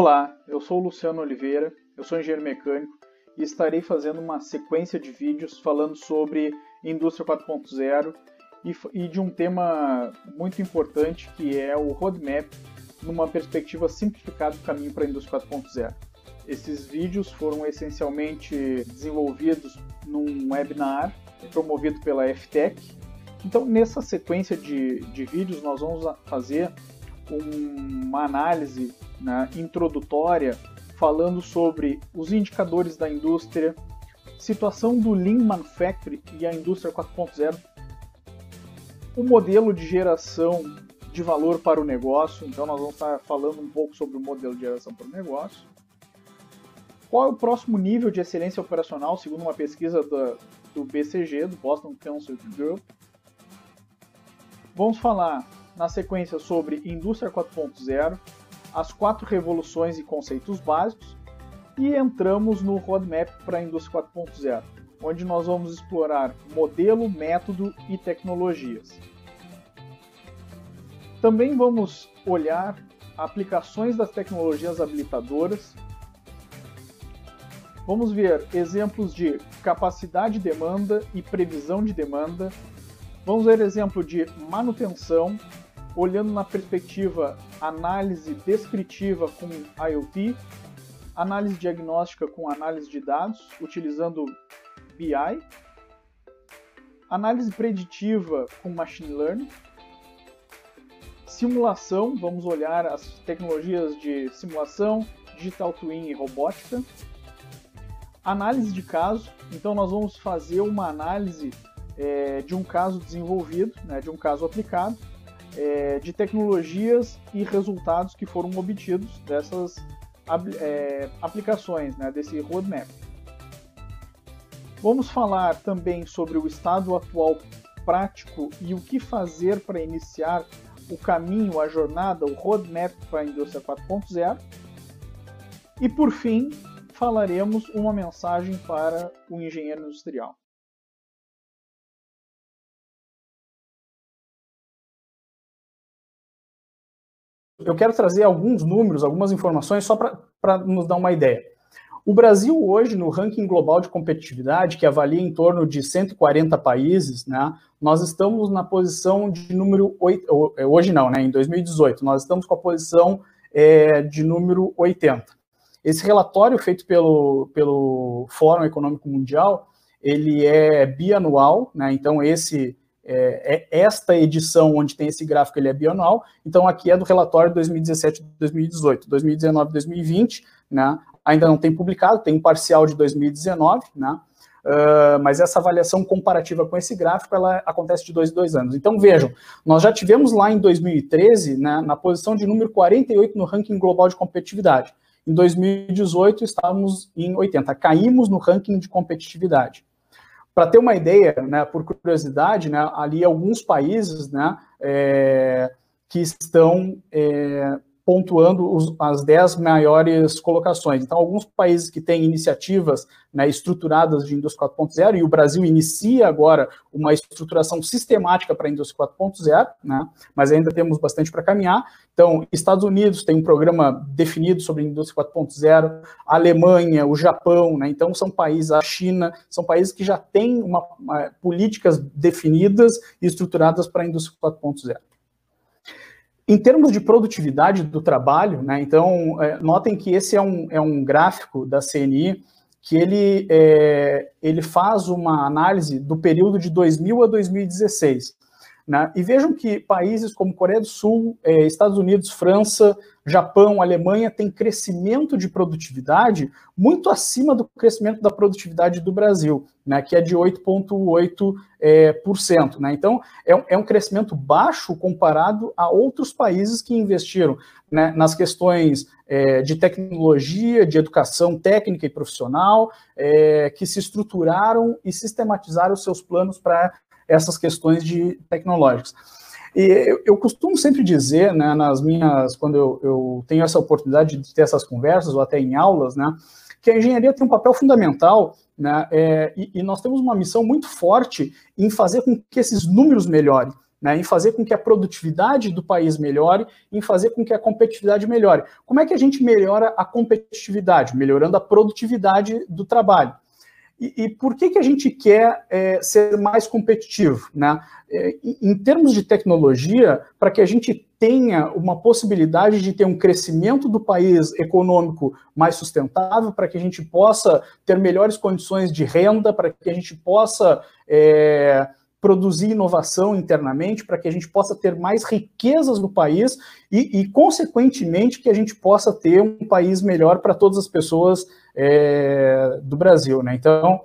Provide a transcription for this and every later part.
Olá, eu sou Luciano Oliveira, eu sou engenheiro mecânico e estarei fazendo uma sequência de vídeos falando sobre indústria 4.0 e, de um tema muito importante que é o roadmap numa perspectiva simplificada do caminho para a indústria 4.0. Esses vídeos foram essencialmente desenvolvidos num webinar promovido pela FTech. Então, nessa sequência de, de vídeos, nós vamos fazer uma análise né, introdutória falando sobre os indicadores da indústria, situação do Lean Manufacturing e a indústria 4.0, o modelo de geração de valor para o negócio, então nós vamos estar falando um pouco sobre o modelo de geração para o negócio. Qual é o próximo nível de excelência operacional, segundo uma pesquisa do, do BCG, do Boston Council Group? Vamos falar na sequência sobre indústria 4.0, as quatro revoluções e conceitos básicos e entramos no roadmap para a indústria 4.0, onde nós vamos explorar modelo, método e tecnologias. Também vamos olhar aplicações das tecnologias habilitadoras. Vamos ver exemplos de capacidade de demanda e previsão de demanda. Vamos ver exemplo de manutenção, olhando na perspectiva análise descritiva com IoT, análise diagnóstica com análise de dados, utilizando BI, análise preditiva com machine learning, simulação, vamos olhar as tecnologias de simulação, digital twin e robótica, análise de caso, então nós vamos fazer uma análise é, de um caso desenvolvido, né, de um caso aplicado, é, de tecnologias e resultados que foram obtidos dessas é, aplicações, né, desse roadmap. Vamos falar também sobre o estado atual prático e o que fazer para iniciar o caminho, a jornada, o roadmap para a indústria 4.0. E por fim, falaremos uma mensagem para o engenheiro industrial. Eu quero trazer alguns números, algumas informações, só para nos dar uma ideia. O Brasil hoje, no ranking global de competitividade, que avalia em torno de 140 países, né, nós estamos na posição de número 8, é, hoje não, né, em 2018, nós estamos com a posição é, de número 80. Esse relatório feito pelo, pelo Fórum Econômico Mundial, ele é bianual, né, então esse é, é, esta edição onde tem esse gráfico ele é bianual, então aqui é do relatório 2017-2018, 2019-2020, né, ainda não tem publicado, tem um parcial de 2019, né, uh, mas essa avaliação comparativa com esse gráfico, ela acontece de dois em dois anos. Então vejam, nós já tivemos lá em 2013, né, na posição de número 48 no ranking global de competitividade. Em 2018 estávamos em 80, caímos no ranking de competitividade. Para ter uma ideia, né, por curiosidade, né, ali alguns países né, é, que estão é, pontuando os, as 10 maiores colocações. Então, alguns países que têm iniciativas né, estruturadas de indústria 4.0, e o Brasil inicia agora uma estruturação sistemática para a indústria 4.0, né, mas ainda temos bastante para caminhar. Então, Estados Unidos tem um programa definido sobre a indústria 4.0, a Alemanha, o Japão, né, então são países, a China, são países que já têm uma, uma, políticas definidas e estruturadas para a indústria 4.0. Em termos de produtividade do trabalho, né, então, é, notem que esse é um, é um gráfico da CNI que ele, é, ele faz uma análise do período de 2000 a 2016. Né? E vejam que países como Coreia do Sul, eh, Estados Unidos, França, Japão, Alemanha têm crescimento de produtividade muito acima do crescimento da produtividade do Brasil, né, que é de 8,8%. É, cento, né? Então, é, é, um crescimento baixo comparado a outros países que investiram né, nas questões é, de tecnologia, de educação técnica e profissional, que se estruturaram e sistematizaram seus planos para essas questões de tecnológicas. E eu, costumo sempre dizer, né, nas minhas, quando eu, eu, tenho essa oportunidade de ter essas conversas, ou até em aulas, né, que a engenharia tem um papel fundamental, né, é, e, e, nós temos uma missão muito forte em fazer com que esses números melhorem. né, em fazer com que a produtividade do país melhore, em fazer com que a competitividade melhore. Como é que a gente melhora a competitividade? Melhorando a produtividade do trabalho. E, e por que, que a gente quer é, ser mais competitivo? Né? É, em termos de tecnologia, para que a gente tenha uma possibilidade de ter um crescimento do país econômico mais sustentável, para que a gente possa ter melhores condições de renda, para que a gente possa é, produzir inovação internamente, para que a gente possa ter mais riquezas no país e, e, consequentemente, que a gente possa ter um país melhor para todas as pessoas é, do Brasil. Né? Então,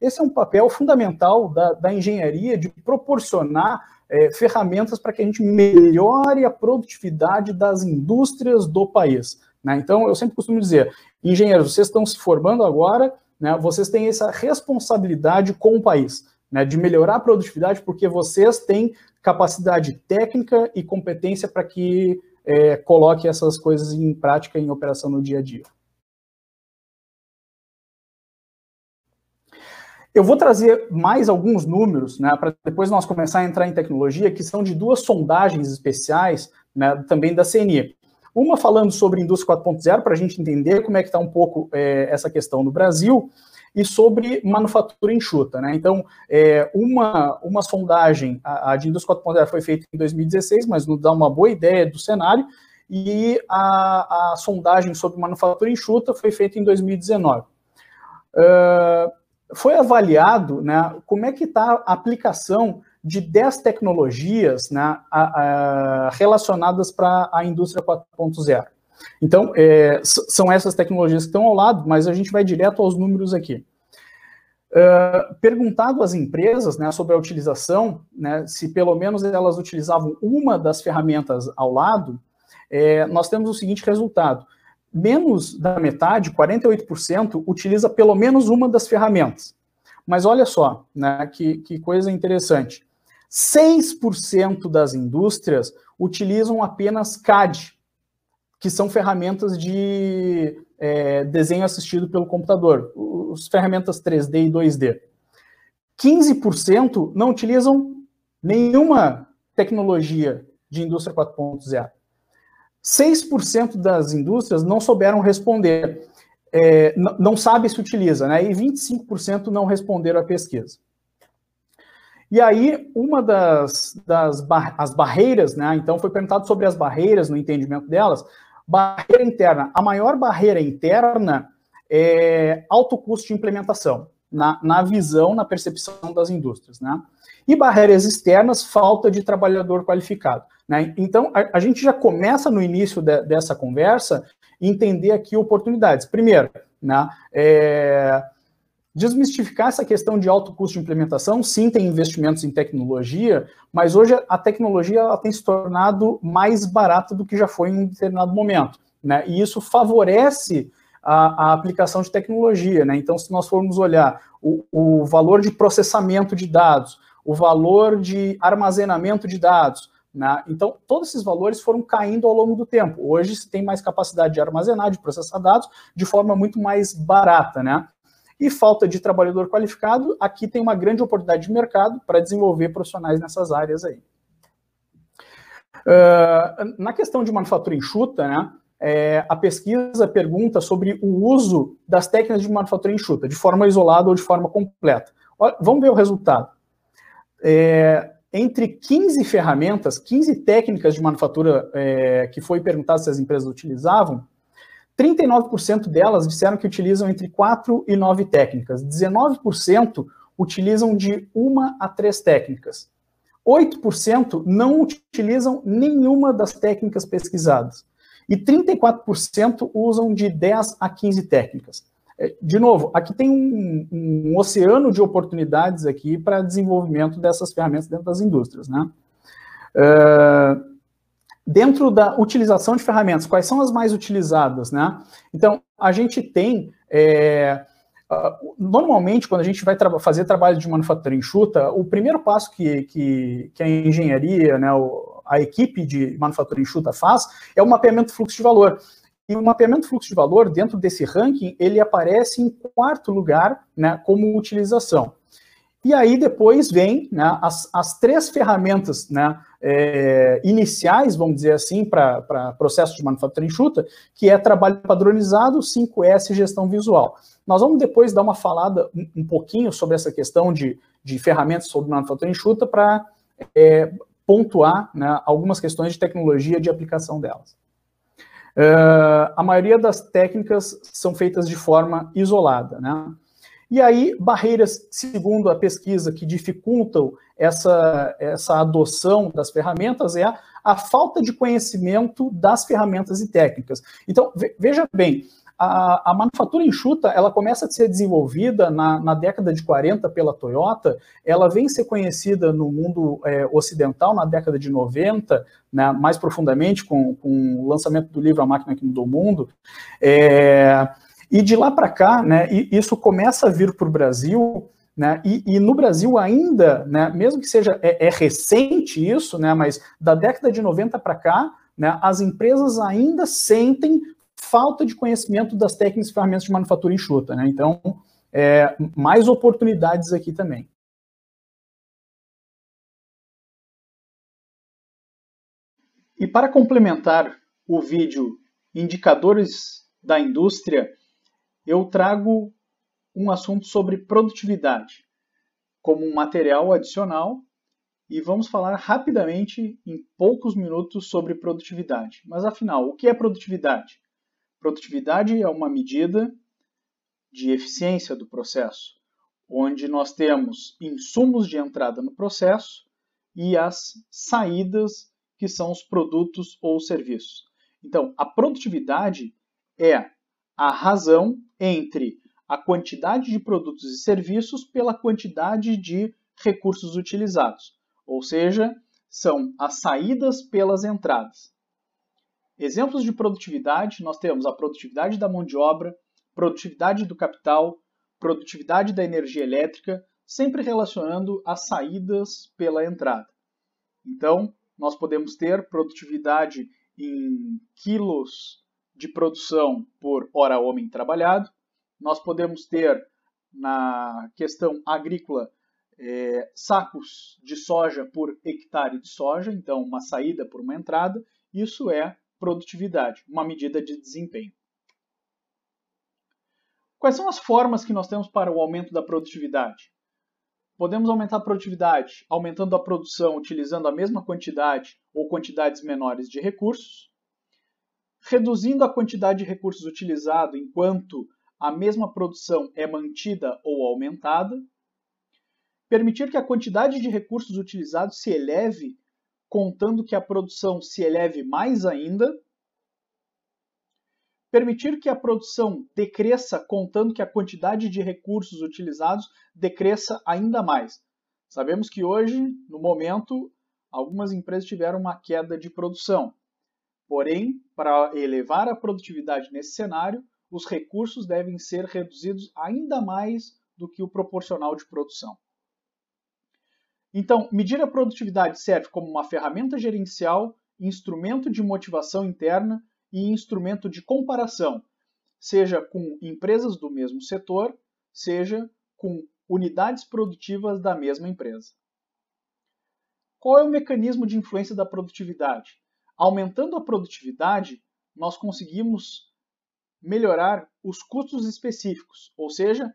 esse é um papel fundamental da, da engenharia de proporcionar é, ferramentas para que a gente melhore a produtividade das indústrias do país. Né? Então, eu sempre costumo dizer, engenheiros, vocês estão se formando agora, né, vocês têm essa responsabilidade com o país né, de melhorar a produtividade, porque vocês têm capacidade técnica e competência para que é, coloque essas coisas em prática, em operação no dia a dia. Eu vou trazer mais alguns números, né, para depois nós começar a entrar em tecnologia, que são de duas sondagens especiais, né, também da CNI. Uma falando sobre indústria 4.0, para a gente entender como é que está um pouco é, essa questão no Brasil, e sobre manufatura enxuta. Né? Então, é, uma, uma sondagem, a, a de Indústria 4.0 foi feita em 2016, mas nos dá uma boa ideia do cenário, e a, a sondagem sobre manufatura enxuta foi feita em 2019. Uh, foi avaliado né, como é que está a aplicação de 10 tecnologias né, a, a, relacionadas para a indústria 4.0. Então, é, são essas tecnologias que estão ao lado, mas a gente vai direto aos números aqui. Uh, perguntado às empresas né, sobre a utilização, né, se pelo menos elas utilizavam uma das ferramentas ao lado, é, nós temos o seguinte resultado. Menos da metade, 48%, utiliza pelo menos uma das ferramentas. Mas olha só, né, que, que coisa interessante. 6% das indústrias utilizam apenas CAD, que são ferramentas de é, desenho assistido pelo computador, as ferramentas 3D e 2D. 15% não utilizam nenhuma tecnologia de indústria 4.0. 6% das indústrias não souberam responder, é, não sabe se utiliza, né? E 25% não responderam à pesquisa. E aí, uma das, das bar as barreiras, né? Então, foi perguntado sobre as barreiras no entendimento delas. Barreira interna. A maior barreira interna é alto custo de implementação, na, na visão, na percepção das indústrias. Né? E barreiras externas, falta de trabalhador qualificado. Né? Então, a, a, gente já começa no início de, dessa conversa entender aqui oportunidades. Primeiro, né, é, desmistificar essa questão de alto custo de implementação. Sim, tem investimentos em tecnologia, mas hoje a tecnologia ela tem se tornado mais barata do que já foi em um determinado momento. Né? E isso favorece a, a aplicação de tecnologia. Né? Então, se nós formos olhar o, o valor de processamento de dados, o valor de armazenamento de dados, né? Então, todos esses valores foram caindo ao longo do tempo. Hoje se tem mais capacidade de armazenar, de processar dados de forma muito mais barata, né? E falta de trabalhador qualificado, aqui tem uma grande oportunidade de mercado para desenvolver profissionais nessas áreas aí. Uh, na questão de manufatura enxuta, né, é, a pesquisa pergunta sobre o uso das técnicas de manufatura enxuta, de forma isolada ou de forma completa. Olha, vamos ver o resultado. É, entre 15 ferramentas, 15 técnicas de manufatura é, que foi perguntado se as empresas utilizavam, 39% delas disseram que utilizam entre 4 e 9 técnicas. 19% utilizam de uma a três técnicas. 8% não utilizam nenhuma das técnicas pesquisadas. E 34% usam de 10 a 15 técnicas. É, de novo, aqui tem um, um oceano de oportunidades aqui para desenvolvimento dessas ferramentas dentro das indústrias. Né? Uh, dentro da utilização de ferramentas, quais são as mais utilizadas, né? Então, a gente tem, é, normalmente, quando a gente vai tra fazer trabalho de manufatura enxuta, o primeiro passo que, que, que a engenharia, né, a equipe de manufatura enxuta faz é o mapeamento do fluxo de valor. E o mapeamento do fluxo de valor, dentro desse ranking, ele aparece em quarto lugar, né, como utilização. E aí depois vem né, as, as três ferramentas né, é, iniciais, vamos dizer assim, para processo de manufatura enxuta, que é trabalho padronizado, 5S e gestão visual. Nós vamos depois dar uma falada um, um pouquinho sobre essa questão de, de ferramentas sobre manufatura enxuta para é, pontuar né, algumas questões de tecnologia de aplicação delas. Uh, a maioria das técnicas são feitas de forma isolada, né? E aí, barreiras, segundo a pesquisa, que dificultam essa, essa adoção das ferramentas é a, a falta de conhecimento das ferramentas e técnicas. Então, veja bem, a, a, manufatura enxuta, ela começa a ser desenvolvida na, na, década de 40 pela Toyota, ela vem ser conhecida no mundo é, ocidental na década de 90, né, mais profundamente com, com, o lançamento do livro A Máquina que Mudou o Mundo, é, e de lá para cá, né, isso começa a vir para o Brasil, né, e, e, no Brasil ainda, né, mesmo que seja é, é, recente isso, né, mas da década de 90 para cá, né, as empresas ainda sentem falta de conhecimento das técnicas e ferramentas de manufatura enxuta. Né? Então, é, mais oportunidades aqui também. E para complementar o vídeo Indicadores da Indústria, eu trago um assunto sobre produtividade como um material adicional e vamos falar rapidamente, em poucos minutos, sobre produtividade. Mas afinal, o que é produtividade? Produtividade é uma medida de eficiência do processo, onde nós temos insumos de entrada no processo e as saídas, que são os produtos ou serviços. Então, a produtividade é a razão entre a quantidade de produtos e serviços pela quantidade de recursos utilizados, ou seja, são as saídas pelas entradas. Exemplos de produtividade, nós temos a produtividade da mão de obra, produtividade do capital, produtividade da energia elétrica, sempre relacionando as saídas pela entrada. Então, nós podemos ter produtividade em quilos de produção por hora homem trabalhado. Nós podemos ter, na questão agrícola, é, sacos de soja por hectare de soja, então uma saída por uma entrada. Isso é produtividade, uma medida de desempenho. Quais são as formas que nós temos para o aumento da produtividade? Podemos aumentar a produtividade aumentando a produção utilizando a mesma quantidade ou quantidades menores de recursos reduzindo a quantidade de recursos utilizado enquanto a mesma produção é mantida ou aumentada, permitir que a quantidade de recursos utilizados se eleve, contando que a produção se eleve mais ainda, permitir que a produção decresça, contando que a quantidade de recursos utilizados decresça ainda mais. Sabemos que hoje, no momento, algumas empresas tiveram uma queda de produção. Porém, para elevar a produtividade nesse cenário, os recursos devem ser reduzidos ainda mais do que o proporcional de produção. Então, medir a produtividade serve como uma ferramenta gerencial, instrumento de motivação interna e instrumento de comparação, seja com empresas do mesmo setor, seja com unidades produtivas da mesma empresa. Qual é o mecanismo de influência da produtividade? Aumentando a produtividade, nós conseguimos melhorar os custos específicos, ou seja,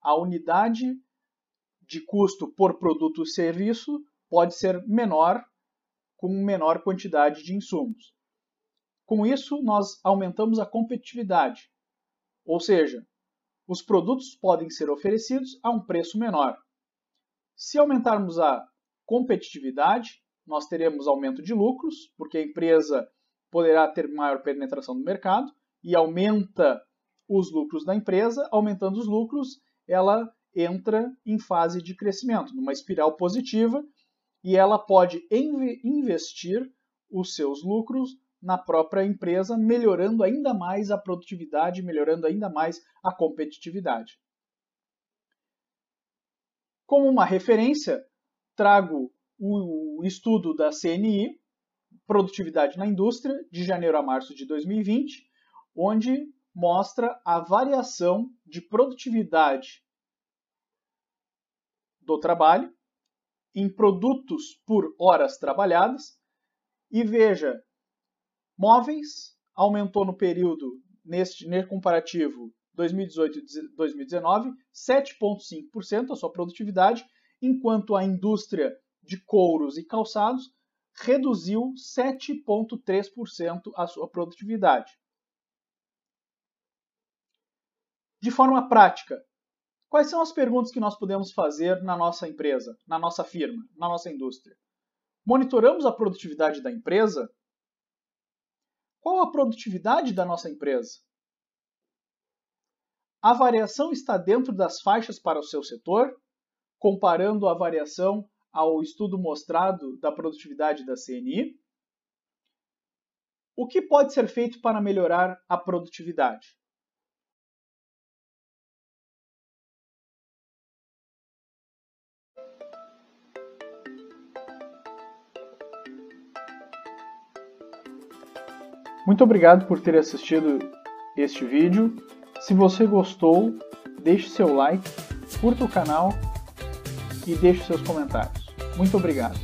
a unidade de custo por produto ou serviço pode ser menor com menor quantidade de insumos. Com isso, nós aumentamos a competitividade, ou seja, os produtos podem ser oferecidos a um preço menor. Se aumentarmos a competitividade, nós teremos aumento de lucros, porque a empresa poderá ter maior penetração no mercado e aumenta os lucros da empresa, aumentando os lucros, ela entra em fase de crescimento, numa espiral positiva, e ela pode investir os seus lucros na própria empresa, melhorando ainda mais a produtividade, melhorando ainda mais a competitividade. Como uma referência, trago o estudo da CNI, Produtividade na Indústria, de janeiro a março de 2020, onde mostra a variação de produtividade do trabalho, em produtos por horas trabalhadas, e veja, móveis aumentou no período, neste, comparativo 2018-2019, 7,5% a sua produtividade, enquanto a indústria de couros e calçados reduziu 7,3% a sua produtividade. De forma prática, quais são as perguntas que nós podemos fazer na nossa empresa, na nossa firma, na nossa indústria? Monitoramos a produtividade da empresa? Qual a produtividade da nossa empresa? A variação está dentro das faixas para o seu setor, comparando a variação ao estudo mostrado da produtividade da CNI. O que pode ser feito para melhorar a produtividade? Muito obrigado por ter assistido este vídeo. Se você gostou, deixe seu like, curta o canal e deixe seus comentários. Muito obrigado.